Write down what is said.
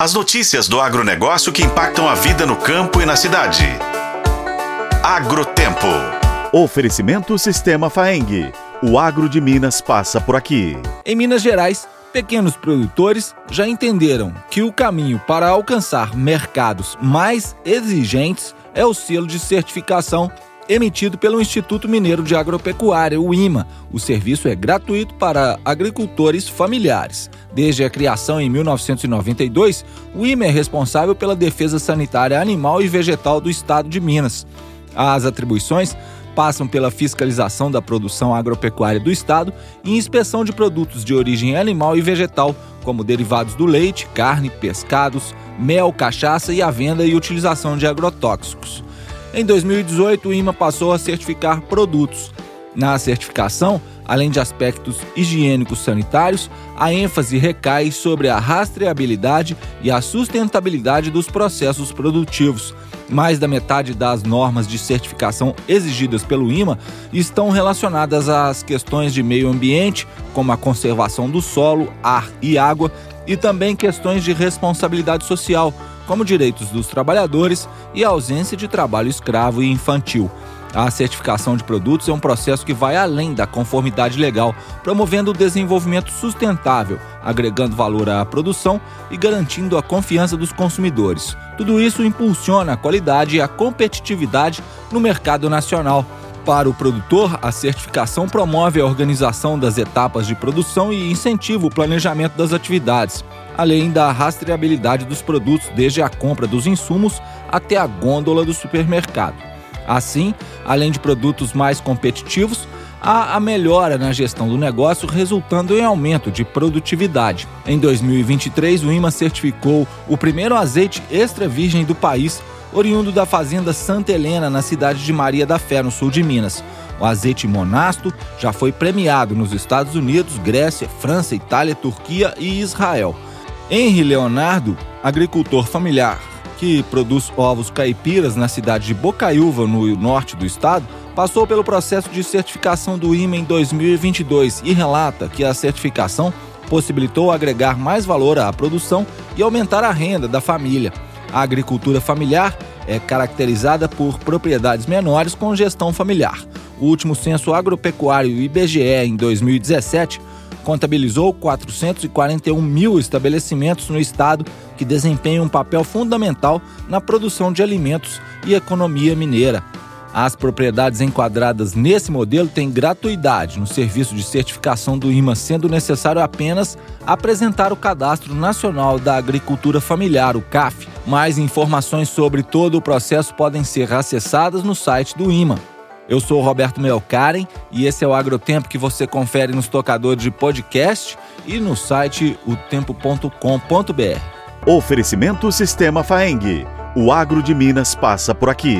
As notícias do agronegócio que impactam a vida no campo e na cidade. Agrotempo. Oferecimento Sistema Faeng. O agro de Minas passa por aqui. Em Minas Gerais, pequenos produtores já entenderam que o caminho para alcançar mercados mais exigentes é o selo de certificação emitido pelo Instituto Mineiro de Agropecuária, o IMA. O serviço é gratuito para agricultores familiares. Desde a criação em 1992, o IMA é responsável pela defesa sanitária animal e vegetal do estado de Minas. As atribuições passam pela fiscalização da produção agropecuária do estado e inspeção de produtos de origem animal e vegetal, como derivados do leite, carne, pescados, mel, cachaça e a venda e utilização de agrotóxicos. Em 2018, o IMA passou a certificar produtos. Na certificação, além de aspectos higiênicos sanitários, a ênfase recai sobre a rastreabilidade e a sustentabilidade dos processos produtivos. Mais da metade das normas de certificação exigidas pelo IMA estão relacionadas às questões de meio ambiente, como a conservação do solo, ar e água, e também questões de responsabilidade social, como direitos dos trabalhadores e ausência de trabalho escravo e infantil. A certificação de produtos é um processo que vai além da conformidade legal, promovendo o desenvolvimento sustentável, agregando valor à produção e garantindo a confiança dos consumidores. Tudo isso impulsiona a qualidade e a competitividade no mercado nacional. Para o produtor, a certificação promove a organização das etapas de produção e incentiva o planejamento das atividades além da rastreabilidade dos produtos desde a compra dos insumos até a gôndola do supermercado. Assim, além de produtos mais competitivos, há a melhora na gestão do negócio, resultando em aumento de produtividade. Em 2023, o IMA certificou o primeiro azeite extra virgem do país, oriundo da fazenda Santa Helena, na cidade de Maria da Fé, no sul de Minas. O azeite monasto já foi premiado nos Estados Unidos, Grécia, França, Itália, Turquia e Israel. Henry Leonardo, agricultor familiar que produz ovos caipiras na cidade de Bocaiúva, no norte do estado, passou pelo processo de certificação do IMA em 2022 e relata que a certificação possibilitou agregar mais valor à produção e aumentar a renda da família. A agricultura familiar é caracterizada por propriedades menores com gestão familiar. O último censo agropecuário IBGE em 2017 contabilizou 441 mil estabelecimentos no estado que desempenham um papel fundamental na produção de alimentos e economia mineira. As propriedades enquadradas nesse modelo têm gratuidade no serviço de certificação do IMA, sendo necessário apenas apresentar o Cadastro Nacional da Agricultura Familiar, o CAF. Mais informações sobre todo o processo podem ser acessadas no site do IMA. Eu sou o Roberto Melkaren e esse é o Agrotempo que você confere nos tocadores de podcast e no site otempo.com.br. Oferecimento Sistema Faeng. O agro de Minas passa por aqui.